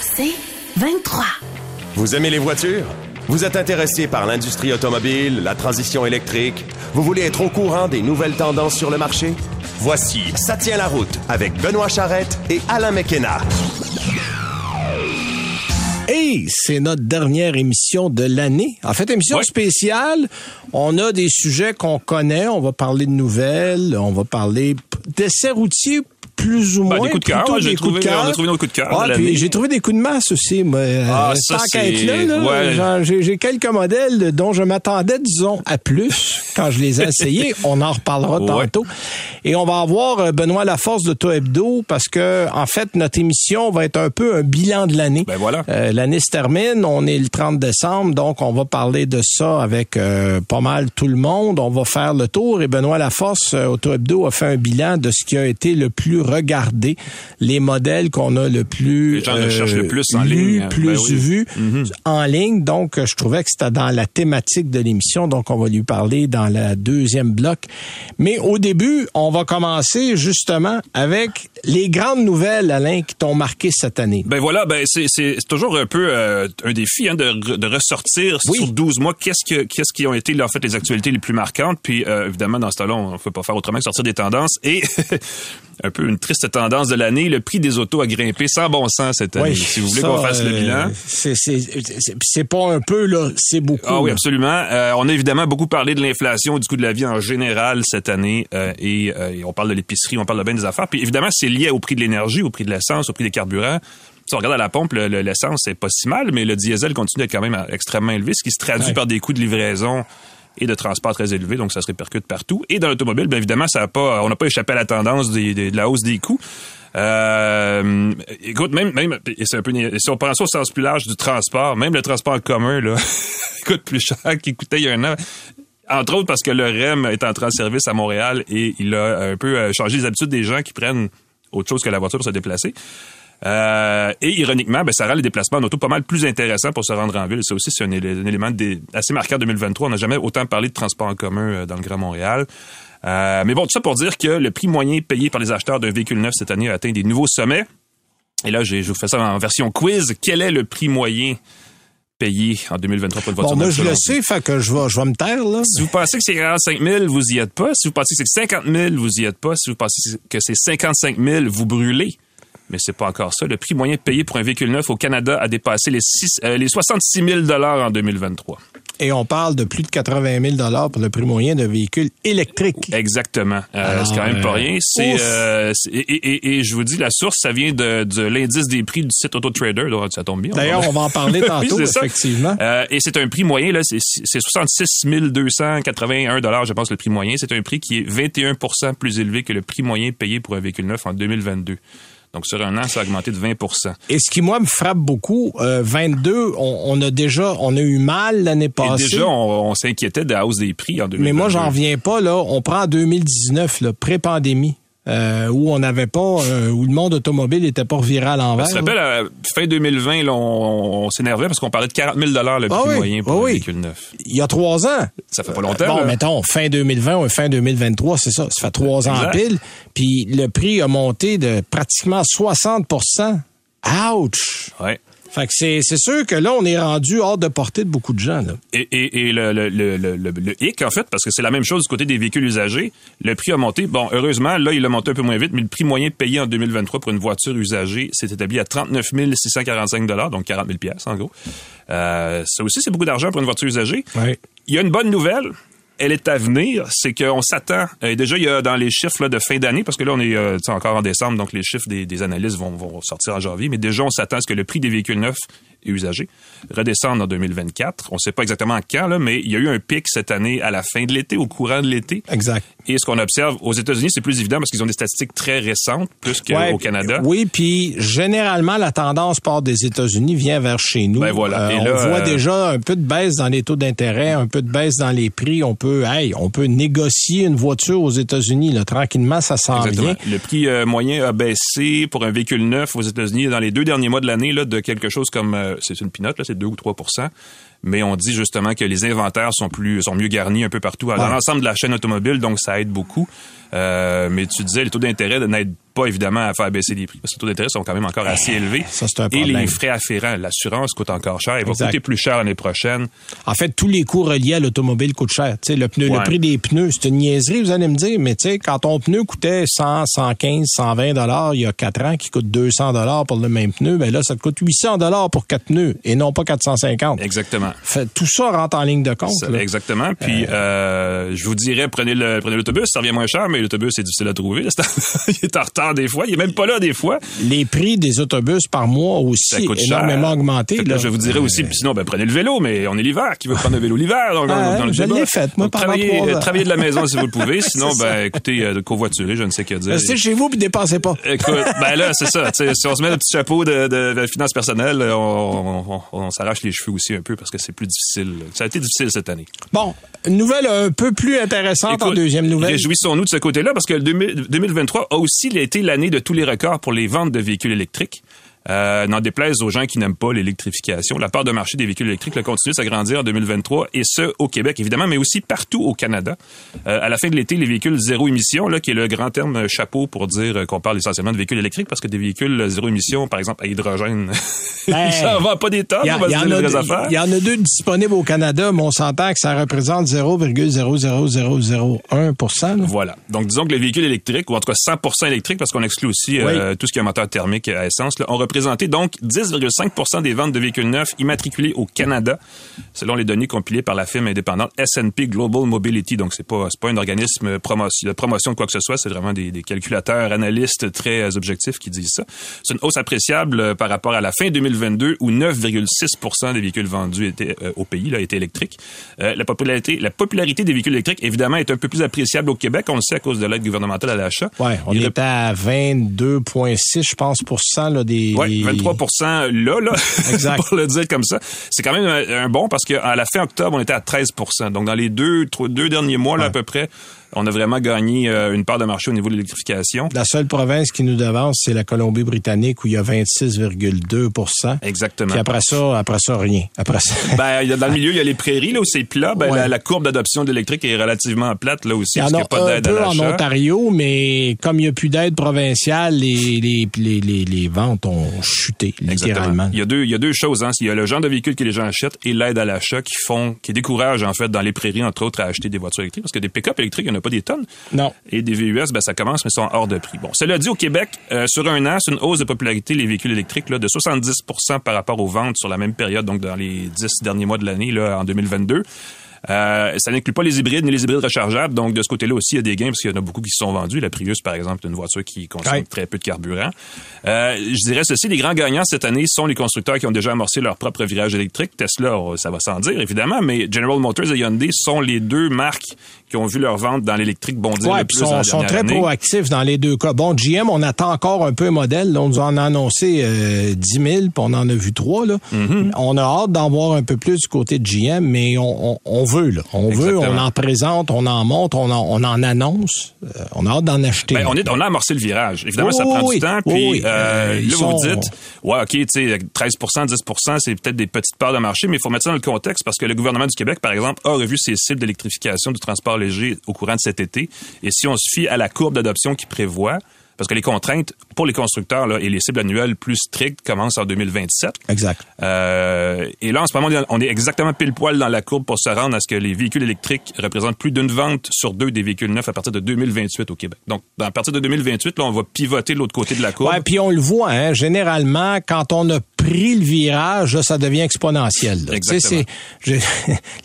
C'est 23. Vous aimez les voitures? Vous êtes intéressé par l'industrie automobile, la transition électrique? Vous voulez être au courant des nouvelles tendances sur le marché? Voici Ça tient la route avec Benoît Charrette et Alain McKenna. Hey, c'est notre dernière émission de l'année. En fait, émission spéciale. On a des sujets qu'on connaît. On va parler de nouvelles. On va parler d'essais routiers plus ou Ben, moins. des coups de cœur, j'ai de trouvé- on a trouvé nos coups de cœur Ah, puis j'ai trouvé des coups de masse aussi. Mais, Ah, euh, ça, tant qu'à être là, là, ouais. j'ai quelques modèles dont je m'attendais, disons, à plus quand je les ai essayés. on en reparlera Ouais. tantôt. Et on va avoir euh, Benoît Laforce de To Hebdo parce que, en fait, notre émission va être un peu un bilan de l'année. Ben voilà. Euh, L'année se termine, on est le 30 décembre, donc on va parler de ça avec euh, pas mal tout le monde. On va faire le tour et Benoît Laforce, euh, Auto Hebdo, a fait un bilan de ce qui a été le plus regardé, les modèles qu'on a le plus Les gens recherchent le plus en lus, ligne. plus Ben oui. vus Mhm. en ligne. Donc, euh, je trouvais que c'était dans la thématique de l'émission, donc on va lui parler dans la deuxième bloc. Mais au début, on va commencer justement avec les grandes nouvelles, Alain, qui t'ont marqué cette année. Ben voilà, ben c'est toujours un peu euh, un défi hein, de, re- de ressortir Oui. sur 12 mois qu'est-ce que qu'est-ce qui ont été là, en fait les actualités les plus marquantes puis euh, évidemment dans ce temps-là on ne peut pas faire autrement que sortir des tendances et un peu une triste tendance de l'année, le prix des autos a grimpé sans bon sens cette année. Oui, si vous voulez qu'on fasse le euh, bilan. C'est, pas un peu, là, c'est beaucoup. Ah oui, là. absolument. Euh, on a évidemment beaucoup parlé de l'inflation, du coût de la vie en général cette année, euh, et, euh, et on parle de l'épicerie, on parle de bien des affaires. Puis évidemment, c'est lié au prix de l'énergie, au prix de l'essence, au prix des carburants. Si on regarde à la pompe, le- le- l'essence, c'est pas si mal, mais le diesel continue d'être quand même extrêmement élevé, ce qui se traduit Ouais. par des coûts de livraison et de transport très élevés, donc ça se répercute partout. Et dans l'automobile, bien évidemment, ça a pas, on n'a pas échappé à la tendance de la hausse des coûts. Euh, écoute, même, même, c'est un peu, si on pense au sens plus large du transport, même le transport commun, là, coûte plus cher qu'il coûtait il y a un an. Entre autres parce que le REM est entré en service à Montréal et il a un peu euh, changé les habitudes des gens qui prennent autre chose que la voiture pour se déplacer. Euh, et ironiquement, ben, ça rend les déplacements en auto pas mal plus intéressants pour se rendre en ville. Ça aussi, c'est un, élé- un élément des- assez marquant en 2023. On n'a jamais autant parlé de transport en commun euh, dans le Grand Montréal. Euh, mais bon, tout ça pour dire que le prix moyen payé par les acheteurs d'un véhicule neuf cette année a atteint des nouveaux sommets. Et là, je vous fais ça en version quiz. Quel est le prix moyen payé en 2023 pour une voiture Bon, moi, je le sais, fait que je vais, je vais me taire, là. Si vous pensez que c'est 45 000, vous y êtes pas. Si vous pensez que c'est 50 000, vous y êtes pas. Si vous pensez que c'est 55 000, vous brûlez. Mais c'est pas encore ça. Le prix moyen payé pour un véhicule neuf au Canada a dépassé les, six- euh, les 66 000 en 2023. Et on parle de plus de 80 000 pour le prix moyen d'un véhicule électrique. Exactement. Euh, c'est quand même pas euh, rien. C'est euh, et, et- et- et je vous dis la source, ça vient de, de l'indice des prix du site AutoTrader. Donc, ça tombe bien. D'ailleurs, on va en parler tantôt, effectivement. Euh, et c'est un prix moyen, là, c'est c'est 66 281 dollars, je pense, le prix moyen. C'est un prix qui est 21% plus élevé que le prix moyen payé pour un véhicule neuf en 2022. Donc, sur un an, ça a augmenté de 20% Et ce qui, moi, me frappe beaucoup, euh, 22, on, on a déjà, on a eu mal l'année Et passée. déjà, on, on s'inquiétait de la hausse des prix en 2022. mais moi, j'en reviens pas, là. On prend en 2019, là, pré-pandémie, euh, où on n'avait pas, euh, où le monde automobile n'était pas reviré à l'envers. À fin 2020, là, on, on s'énervait parce qu'on parlait de 40 000 le prix Ah oui, moyen pour ah un oui. véhicule neuf. Il y a trois ans. Ça fait pas longtemps. Bon, là. mettons, fin 2020 ou fin 2023, c'est ça. Ça fait trois ans pile. Puis le prix a monté de pratiquement 60% Ouch! Ouais. Fait que c'est, c'est sûr que là, on est rendu hors de portée de beaucoup de gens. Là. Et, et, et le, le, le, le, le- hic, en fait, parce que c'est la même chose du côté des véhicules usagés, le prix a monté. Bon, heureusement, là, il a monté un peu moins vite, mais le prix moyen payé en 2023 pour une voiture usagée s'est établi à 39 645 donc 40 000 pièces en gros. Euh, ça aussi, c'est beaucoup d'argent pour une voiture usagée. Ouais. Il y a une bonne nouvelle. Elle est à venir, c'est qu'on s'attend. euh, déjà, il y a dans les chiffres de fin d'année, parce que là, on est euh, encore en décembre, donc les chiffres des, des analystes vont, vont sortir en janvier, mais déjà, on s'attend à ce que le prix des véhicules neufs et usagés redescende en 2024. On ne sait pas exactement quand, là, mais il y a eu un pic cette année à la fin de l'été, au courant de l'été. Exact. Et ce qu'on observe aux États-Unis, c'est plus évident parce qu'ils ont des statistiques très récentes, plus qu'au Ouais, Canada. Oui, puis généralement, la tendance part des États-Unis vient vers chez nous. Ben voilà. Euh, Et on là, voit euh, déjà un peu de baisse dans les taux d'intérêt, un peu de baisse dans les prix. On peut, hey, on peut négocier une voiture aux États-Unis. Là, tranquillement, ça s'en vient. Le prix euh, moyen a baissé pour un véhicule neuf aux États-Unis dans les deux derniers mois de l'année là, de quelque chose comme euh, c'est une pinote là, c'est 2 ou 3% mais on dit justement que les inventaires sont plus sont mieux garnis un peu partout dans Ouais. l'ensemble de la chaîne automobile, donc ça aide beaucoup. Euh, mais tu disais les taux d'intérêt n'aident pas évidemment à faire baisser les prix parce que les taux d'intérêt sont quand même encore assez élevés. Ça, c'est un Et problème. les frais afférents, l'assurance coûte encore cher. Il va Exact. coûter plus cher l'année prochaine. En fait, tous les coûts reliés à l'automobile coûtent cher. Le, pneu, le prix des pneus, c'est une niaiserie, vous allez me dire, mais tu sais, quand ton pneu coûtait 100, 115, 120 dollars il y a 4 ans, qui coûte 200 dollars pour le même pneu, ben là, ça te coûte 800 dollars pour quatre pneus et non pas 450. Exactement. Fait, tout ça rentre en ligne de compte. Ça, exactement. Puis, euh, je vous dirais, prenez le prenez l'autobus, ça revient moins cher, mais l'autobus, c'est difficile à trouver. il est en retard des fois. Il est même pas là des fois. Les prix des autobus par mois Ça aussi coûte énormément cher. augmenté. Là, là. je vous dirais aussi, sinon, ben, prenez le vélo, mais on est l'hiver. Qui veut prendre le vélo l'hiver? Donc, Ah, dans le je l'ai fait, moi, Donc, travaillez, euh, travaillez de la maison si vous le pouvez. Sinon, ça. ben, écoutez, euh, de covoiturer, je ne sais que dire. Restez chez vous puis dépensez pas. Écoute, ben là, c'est ça. Si on se met le petit chapeau de, de, de finances personnelles, on, on, on- on s'arrache les cheveux aussi un peu parce que c'est plus difficile. Ça a été difficile cette année. Bon, nouvelle un peu plus intéressante en deuxième nouvelle. Réjouissons-nous de ce côté-là parce que le 2000 2023 a aussi été l'année de tous les records pour les ventes de véhicules électriques. Euh, N'en déplaise aux gens qui n'aiment pas l'électrification. La part de marché des véhicules électriques a continué de s'agrandir en 2023 et ce, au Québec évidemment, mais aussi partout au Canada. Euh, à la fin de l'été, les véhicules zéro émission, là, qui est le grand terme chapeau pour dire qu'on parle essentiellement de véhicules électriques parce que des véhicules zéro émission, par exemple à hydrogène, Ben, ça va pas des tonnes, Il y, a- on va y se en dire a les affaires. il y en a deux disponibles au Canada, mais on s'entend que ça représente 0,00001 là. Voilà. Donc, disons que les véhicules électriques, ou en tout cas 100 électriques, parce qu'on exclut aussi euh, tout ce qui est un moteur thermique à essence, là, ont donc 10,5% des ventes de véhicules neufs immatriculés au Canada, selon les données compilées par la firme indépendante S&P Global Mobility. Donc, c'est pas c'est pas un organisme promotion, de promotion de quoi que ce soit, c'est vraiment des, des calculateurs, analystes très euh, objectifs qui disent ça. C'est une hausse appréciable euh, par rapport à la fin 2022 où 9,6% des véhicules vendus étaient euh, au pays là étaient électriques. Euh, la popularité la popularité des véhicules électriques évidemment est un peu plus appréciable au Québec, on le sait à cause de l'aide gouvernementale à l'achat. Ouais, on Il était à 22,6 je pense là des Oui, 23 là, là, Exact. pour le dire comme ça. C'est quand même un, bon parce qu'à la fin octobre, on était à 13 Donc, dans les deux, trois- deux derniers mois, là, à peu près, on a vraiment gagné euh, une part de marché au niveau de l'électrification. La seule province qui nous devance, c'est la Colombie-Britannique où il y a 26,2% Exactement. Puis après ça, après ça, rien. Après ça. Ben, y dans le milieu, il y a les prairies, là, où c'est plat. Ben, Ouais. la, la courbe d'adoption d'électrique est relativement plate, là aussi, Il y en parce qu'il n'y a pas d'aide à en. Ontario, mais comme il n'y a plus d'aide provinciale, les, les, les, les, les ventes ont chuté, littéralement. Il y a deux, il y a deux choses, hein. Il y a le genre de véhicule que les gens achètent et l'aide à l'achat qui font, qui découragent, en fait, dans les prairies, entre autres, à acheter des voitures électriques. Parce que des pick-up électriques, il n'y en a pas des tonnes. Non. Et des VUS, ben, ça commence, mais sont hors de prix. Bon. Cela dit, au Québec, euh, sur un an, c'est une hausse de popularité, les véhicules électriques, là, de 70% par rapport aux ventes sur la même période, donc dans les 10 derniers mois de l'année, là, en 2022. Euh, ça n'inclut pas les hybrides ni les hybrides rechargeables. Donc, de ce côté-là aussi, il y a des gains parce qu'il y en a beaucoup qui se sont vendus. La Prius, par exemple, est une voiture qui consomme très peu de carburant. Euh, je dirais ceci, les grands gagnants cette année sont les constructeurs qui ont déjà amorcé leur propre virage électrique. Tesla, ça va sans dire, évidemment, mais General Motors et Hyundai sont les deux marques qui ont vu leur vente dans l'électrique bondir Ouais, le plus sont, très année. proactifs dans les deux cas. Bon, GM, on attend encore un peu un modèle. Là, on nous en a annoncé euh, 10 000, puis on en a vu trois. Là. Mm-hmm. On a hâte d'en voir un peu plus du côté de GM, mais on, on, on veut. Là. On veut, on en présente, on en monte, on en, on en annonce. Euh, on a hâte d'en acheter. Ben, on, est, on a amorcé le virage. Évidemment, ça prend oui, du temps. Puis oui. euh, Euh, là, sont- vous dites, ouais, OK, tu sais, 13% 10% c'est peut-être des petites parts de marché, mais il faut mettre ça dans le contexte parce que le gouvernement du Québec, par exemple, a revu ses cibles d'électrification du transport léger au courant de cet été. Et si on se fie à la courbe d'adoption qui prévoit, parce que les contraintes pour les constructeurs là, et les cibles annuelles plus strictes commencent en 2027. Exact. Euh, et là, en ce moment, on est- on est exactement pile poil dans la courbe pour se rendre à ce que les véhicules électriques représentent plus d'une vente sur deux des véhicules neufs à partir de 2028 au Québec. Donc, à partir de 2028, là, on va pivoter de l'autre côté de la courbe. Ouais, puis on le voit, hein, généralement, quand on a pris le virage, là, ça devient exponentiel. là. Exactement. je-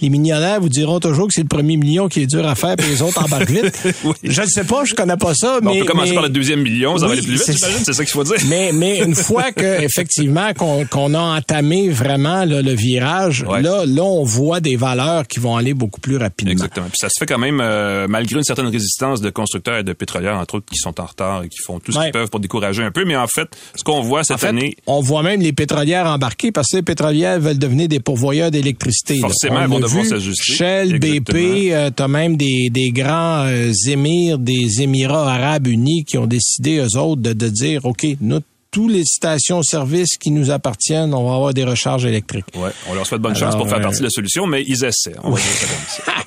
les millionnaires vous diront toujours que c'est le premier million qui est dur à faire, puis les autres embarquent vite. Oui. Je ne sais pas, je connais pas ça, on mais... peut commencer mais- par le deuxième million, ça va Oui, aller plus vite, c'est- j'imagine, c'est ça qu'il faut dire. mais, mais une fois que effectivement qu'on a entamé vraiment là, le virage, Ouais. là, là, on voit des valeurs qui vont aller beaucoup plus rapidement. Exactement. Puis ça se fait quand même euh, malgré une certaine résistance de constructeurs et de pétrolières, entre autres, qui sont en retard et qui font tout ce Ouais. qu'ils peuvent pour décourager un peu. Mais en fait, ce qu'on voit cette En fait, année, on voit même les pétrolières embarquer parce que les pétrolières veulent devenir des pourvoyeurs d'électricité. Forcément, elles vont devoir s'ajuster. Shell, Exactement. BP, euh, t'as même des, des grands euh, émirs des Émirats arabes unis qui ont décidé, eux autres, de, de dire, OK, nous, tous les stations-service qui nous appartiennent, on va avoir des recharges électriques. Ouais, on leur souhaite bonne chance pour faire partie de la solution, mais ils essaient. On va.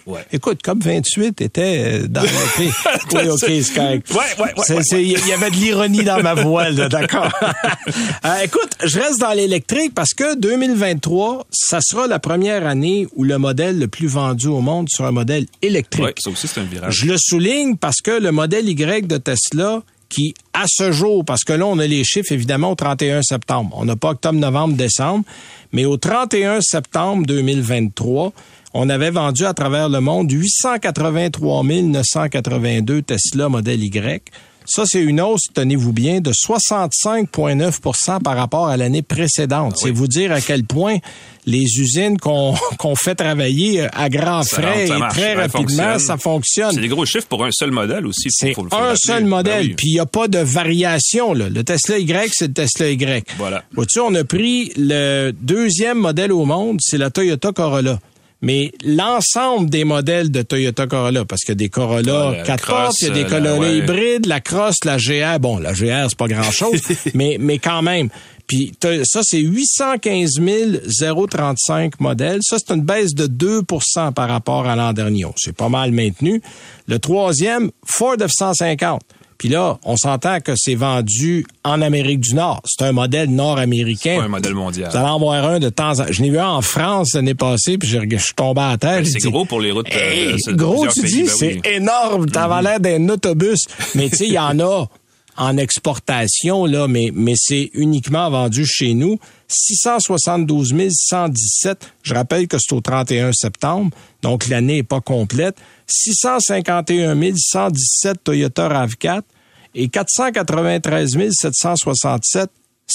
Ouais. Écoute, comme 28 était euh, dans le pays. Oui, OK. Ouais, ouais, ouais, Il y avait de l'ironie dans ma voix, là, d'accord. Euh, écoute, je reste dans l'électrique parce que 2023, ça sera la première année où le modèle le plus vendu au monde sera un modèle électrique. Ouais, ça aussi, c'est un virage. Je le souligne parce que le modèle Y de Tesla, qui à ce jour, parce que là, on a les chiffres évidemment au 31 septembre. On n'a pas octobre, novembre, décembre, mais au 31 septembre 2023, on avait vendu à travers le monde 883 982 Tesla modèle Y. Ça, c'est une hausse, tenez-vous bien, de 65,9% par rapport à l'année précédente. C'est vous dire à quel point les usines qu'on fait travailler à grands Ça frais rentre, et très rapidement, ça fonctionne. C'est des gros chiffres pour un seul modèle aussi. C'est un seul Ben modèle, oui. puis il n'y a pas de variation. Là. Le Tesla Y, c'est le Tesla Y. Voilà. Vois-tu, on a pris le deuxième modèle au monde, c'est la Toyota Corolla. Mais l'ensemble des modèles de Toyota Corolla, parce qu'il y a des Corolla la 4 Cross, portes, il y a des euh, Corolla ouais. hybrides, la Cross, la GR. Bon, la GR, c'est pas grand-chose, mais, mais quand même. Puis ça, c'est 815 035 modèles. Ça, c'est une baisse de 2% par rapport à l'an dernier. C'est pas mal maintenu. Le troisième, Ford F-150. Puis là, on s'entend que c'est vendu en Amérique du Nord. C'est un modèle nord-américain. C'est un modèle mondial. Vous allez en voir un de temps en Je l'ai vu un en France l'année passée, puis je, je suis tombé à terre. C'est gros pour les routes. euh, Hey, gros, tu dis, ben c'est oui. Mm-hmm. énorme. T'avais l'air d'un autobus. Mais tu sais, il y en a en exportation, là, mais, mais c'est uniquement vendu chez nous. 672 117. Je rappelle que c'est au 31 septembre, donc l'année n'est pas complète. 651 117 Toyota RAV4 et 493 767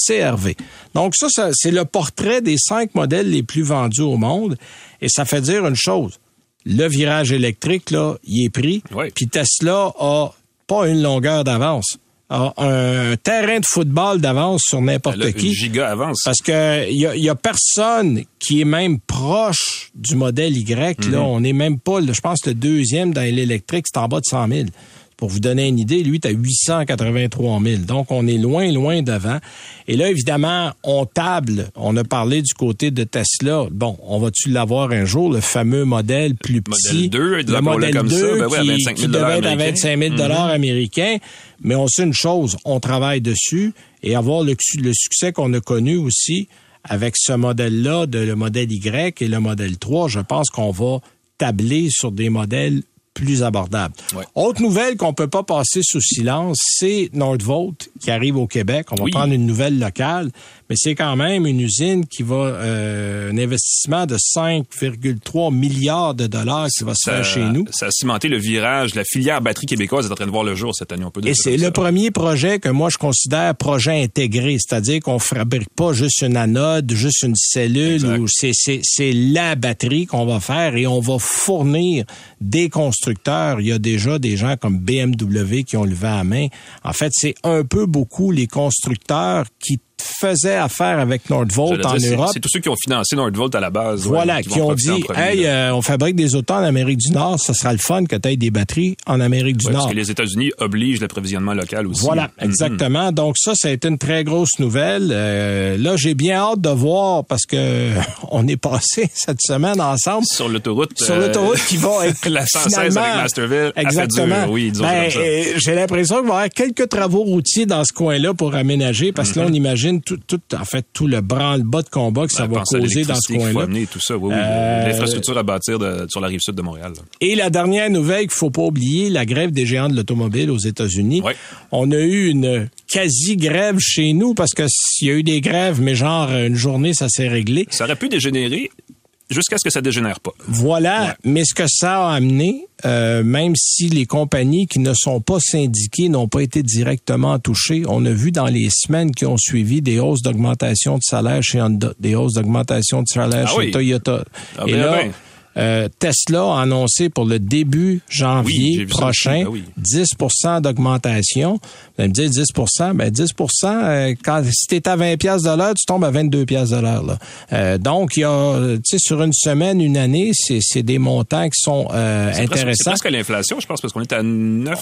CRV. Donc ça, ça c'est le portrait des cinq modèles les plus vendus au monde. Et ça fait dire une chose. Le virage électrique, là, il est pris. Oui. Puis Tesla a pas une longueur d'avance. A un terrain de football d'avance sur n'importe Là, qui. une giga avance. Parce que y a, y a personne qui est même proche du modèle Y. Là, on n'est même pas, le- je pense, le deuxième dans l'électrique, c'est en bas de 100 000. Pour vous donner une idée, lui, tu 883 000. Donc, on est loin, loin devant. Et là, évidemment, on table. On a parlé du côté de Tesla. Bon, on va-tu l'avoir un jour, le fameux modèle plus petit? Modèle 2, le modèle comme 2 ça, ben oui, à qui, 25 000 qui devait être à américains. 25 000 dollars américains. Mais on sait une chose, on travaille dessus et avoir le, le succès qu'on a connu aussi avec ce modèle-là, de le modèle Y et le modèle 3, je pense qu'on va tabler sur des modèles plus. Ouais. Autre nouvelle qu'on peut pas passer sous silence, c'est Nordvolt qui arrive au Québec. On va Oui. prendre une nouvelle locale, mais c'est quand même une usine qui va euh, un investissement de 5,3 milliards de dollars qui va se faire chez nous. Ça a cimenté le virage. La filière batterie québécoise est en train de voir le jour cette année. On peut dire Et c'est le ça. premier projet que moi je considère projet intégré, c'est-à-dire qu'on fabrique pas juste une anode, juste une cellule, ou c'est c'est c'est la batterie qu'on va faire et on va fournir des constructeurs. Il y a déjà des gens comme BMW qui ont levé la main. En fait, c'est un peu beaucoup les constructeurs qui faisaient affaire avec Nordvolt en dire, Europe. C'est tous ceux qui ont financé Nordvolt à la base. ouais, Voilà, qui ont dit, premier, hey, euh, on fabrique des autos en Amérique du Nord, ça sera le fun que tu aies des batteries en Amérique du Ouais, Nord. parce que les États-Unis obligent l'approvisionnement local aussi. Voilà, Mhm. exactement. Donc ça, ça a été une très grosse nouvelle. Euh, là, j'ai bien hâte de voir parce que on est passé cette semaine ensemble Sur l'autoroute. sur euh, l'autoroute qui va être la 116 finalement, avec Masterville. Exactement. dur, Oui, Ben, euh, j'ai l'impression qu'il va y avoir quelques travaux routiers dans ce coin-là pour aménager parce que là, on imagine tout, tout, en fait, tout le branle-bas de combat que ça. Ben, va causer dans ce coin-là. tout ça. Oui, oui. Euh, L'infrastructure à bâtir de- sur la rive sud de Montréal. là. Et la dernière nouvelle qu'il faut pas oublier, la grève des géants de l'automobile aux États-Unis. Ouais. On a eu une quasi-grève chez nous parce que s'il y a eu des grèves, mais genre une journée, ça s'est réglé. Ça aurait pu dégénérer jusqu'à ce que ça dégénère pas. Voilà, mais ce que ça a amené, euh, même si les compagnies qui ne sont pas syndiquées n'ont pas été directement touchées, on a vu dans les semaines qui ont suivi des hausses d'augmentation de salaire chez Honda, des hausses d'augmentation de salaire Ah chez oui. Toyota. Ah Et ben, là, ben. Euh, Tesla a annoncé pour le début janvier prochain 10% ben d'augmentation. Vous allez me dire 10% ben 10 euh, quand si tu es à 20 pièces de l'heure, tu tombes à 22 pièces de l'heure là. donc il y a tu sais sur une semaine, une année, c'est des montants qui sont intéressants. C'est presque à l'inflation, je pense parce qu'on est à 9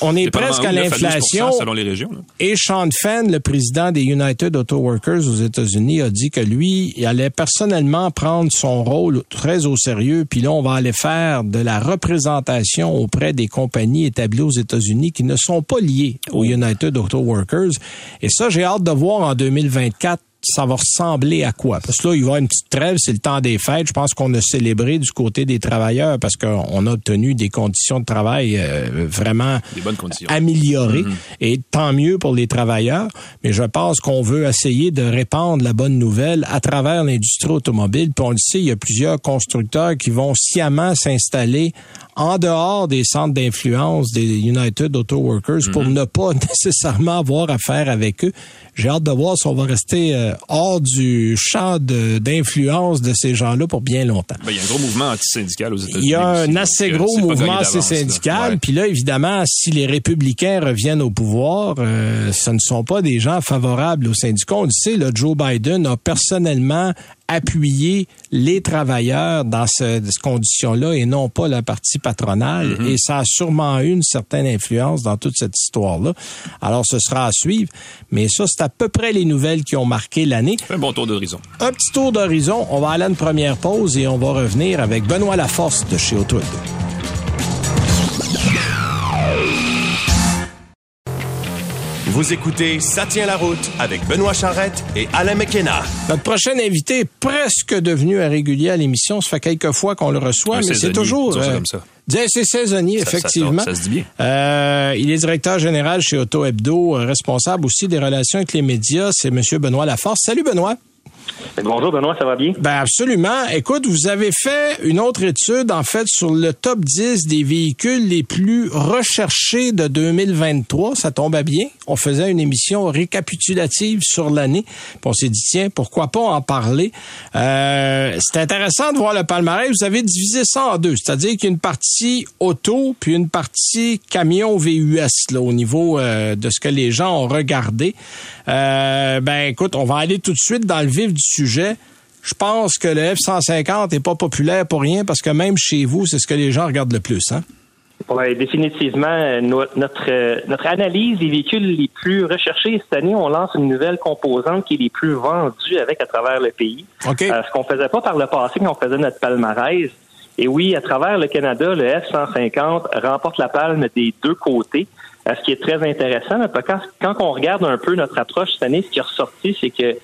On est presque à l'inflation selon les régions. Et Sean Fenn, le président des United Auto Workers aux États-Unis, a dit que lui, il allait personnellement prendre son rôle très au sérieux, puis là, on va aller faire de la représentation auprès des compagnies établies aux États-Unis qui ne sont pas liées aux United Auto Workers. Et ça, j'ai hâte de voir en 2024 ça va ressembler à quoi? Parce que là, il va y avoir une petite trêve, c'est le temps des fêtes. Je pense qu'on a célébré du côté des travailleurs parce qu'on a obtenu des conditions de travail euh, vraiment améliorées. Mm-hmm. Et tant mieux pour les travailleurs. Mais je pense qu'on veut essayer de répandre la bonne nouvelle à travers l'industrie automobile. Puis on le sait, il y a plusieurs constructeurs qui vont sciemment s'installer en dehors des centres d'influence des United Auto Workers pour mhm. ne pas nécessairement avoir affaire avec eux. J'ai hâte de voir si on va rester euh, hors du champ d'influence de, ces gens-là pour bien longtemps. Ben, il y a un gros mouvement anti-syndical aux États-Unis. Il y a un assez euh, gros mouvement anti-syndical. Puis là, évidemment, si les républicains reviennent au pouvoir, euh, ce ne sont pas des gens favorables aux syndicats. On le sait, là, Joe Biden a personnellement appuyer les travailleurs dans ce, ces conditions-là et non pas la partie patronale. Mm-hmm. Et ça a sûrement eu une certaine influence dans toute cette histoire-là. Alors, ce sera à suivre. Mais ça, c'est à peu près les nouvelles qui ont marqué l'année. Un bon tour d'horizon. Un petit tour d'horizon. On va aller à une première pause et on va revenir avec Benoît Laforce de chez Auto Vous écoutez Ça tient la route avec Benoît Charrette et Alain McKenna. Notre prochain invité est presque devenu un régulier à l'émission. Ça fait quelques fois qu'on le reçoit, mais c'est toujours... Euh, comme ça. C'est saisonnier, effectivement. Ça, se dit bien. Euh, il est directeur général chez Auto Hebdo, euh, responsable aussi des relations avec les médias. C'est M. Benoît Laforce. Salut, Benoît. Bonjour Benoît, ça va bien? Ben absolument. Écoute, vous avez fait une autre étude en fait sur le top 10 des véhicules les plus recherchés de 2023. Ça tombe à bien. On faisait une émission récapitulative sur l'année. on s'est dit tiens, pourquoi pas en parler? Euh, c'est intéressant de voir le palmarès. Vous avez divisé ça en deux, c'est-à-dire qu'il y a une partie auto puis une partie camion VUS là au niveau euh, de ce que les gens ont regardé. Euh, ben écoute, on va aller tout de suite dans le vif du sujet. Je pense que le F-150 n'est pas populaire pour rien parce que même chez vous, c'est ce que les gens regardent le plus. Hein? Oui, définitivement. Notre, notre analyse des véhicules les plus recherchés cette année, on lance une nouvelle composante qui est les plus vendus avec à travers le pays. Okay. Euh, ce qu'on faisait pas par le passé quand on faisait notre palmarès. Et oui, à travers le Canada, le F-150 remporte la palme des deux côtés. Euh, ce qui est très intéressant, quand, quand on regarde un peu notre approche cette année, ce qui est ressorti, c'est que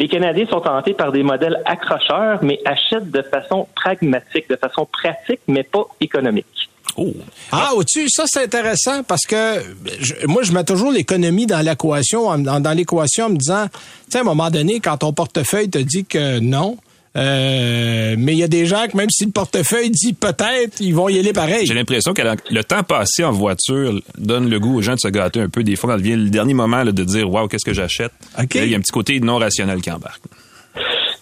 les Canadiens sont tentés par des modèles accrocheurs, mais achètent de façon pragmatique, de façon pratique, mais pas économique. Oh. Ah, au-dessus, ça c'est intéressant parce que moi je mets toujours l'économie dans l'équation, dans, l'équation en me disant, tu sais, à un moment donné, quand ton portefeuille te dit que non, euh, mais il y a des gens que même si le portefeuille dit peut-être, ils vont y aller pareil. J'ai l'impression que le temps passé en voiture donne le goût aux gens de se gâter un peu. Des fois, quand vient le dernier moment de dire Waouh, qu'est-ce que j'achète, il y a un petit côté non rationnel qui embarque.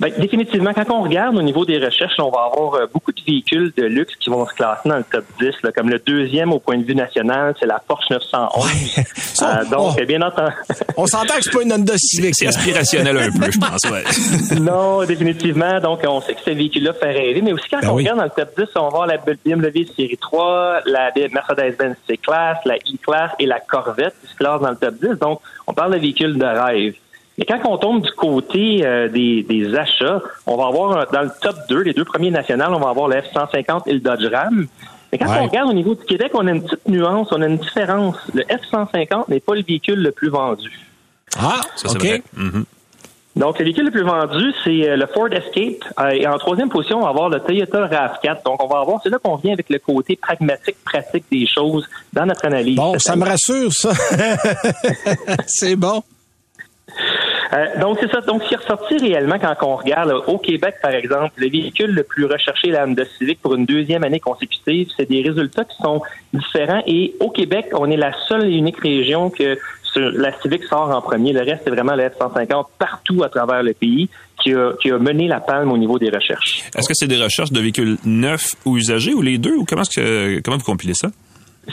Ben, définitivement, quand on regarde au niveau des recherches, on va avoir euh, beaucoup de véhicules de luxe qui vont se classer dans le top 10. comme le deuxième au point de vue national, c'est la Porsche 911. Euh, donc, bien entendu. on s'entend que c'est pas une Honda Civic. C'est aspirationnel un peu, je pense. Ouais. non, définitivement. Donc, on sait que ce véhicule-là fait rêver. Mais aussi, quand ben on regarde dans le top 10, on va voir la BMW série 3, la Mercedes-Benz C-Class, la E-Class et la Corvette qui se classent dans le top 10. Donc, on parle de véhicules de rêve. Mais quand on tombe du côté euh, des, achats, on va avoir dans le top 2, les deux premiers nationaux, on va avoir le F-150 et le Dodge Ram. Mais quand on regarde au niveau du Québec, on a une petite nuance, on a une différence. Le F-150 n'est pas le véhicule le plus vendu. Ah, ça vrai. Mm-hmm. Donc, le véhicule le plus vendu, c'est euh, le Ford Escape. Euh, et en troisième position, on va avoir le Toyota RAV4. Donc, on va avoir, c'est là qu'on vient avec le côté pragmatique, pratique des choses dans notre analyse. Bon, ça me rassure, ça. c'est bon. Euh, donc, c'est ça. Donc, ce qui est ressorti réellement quand on regarde au Québec, par exemple, le véhicule le plus recherché, la Honda Civic, pour une deuxième année consécutive, c'est des résultats qui sont différents. Et au Québec, on est la seule et unique région que la Civic sort en premier. Le reste, c'est vraiment la F-150 partout à travers le pays qui a, qui a mené la palme au niveau des recherches. Est-ce que c'est des recherches de véhicules neufs ou usagés ou les deux? Ou comment, que, comment vous compilez ça?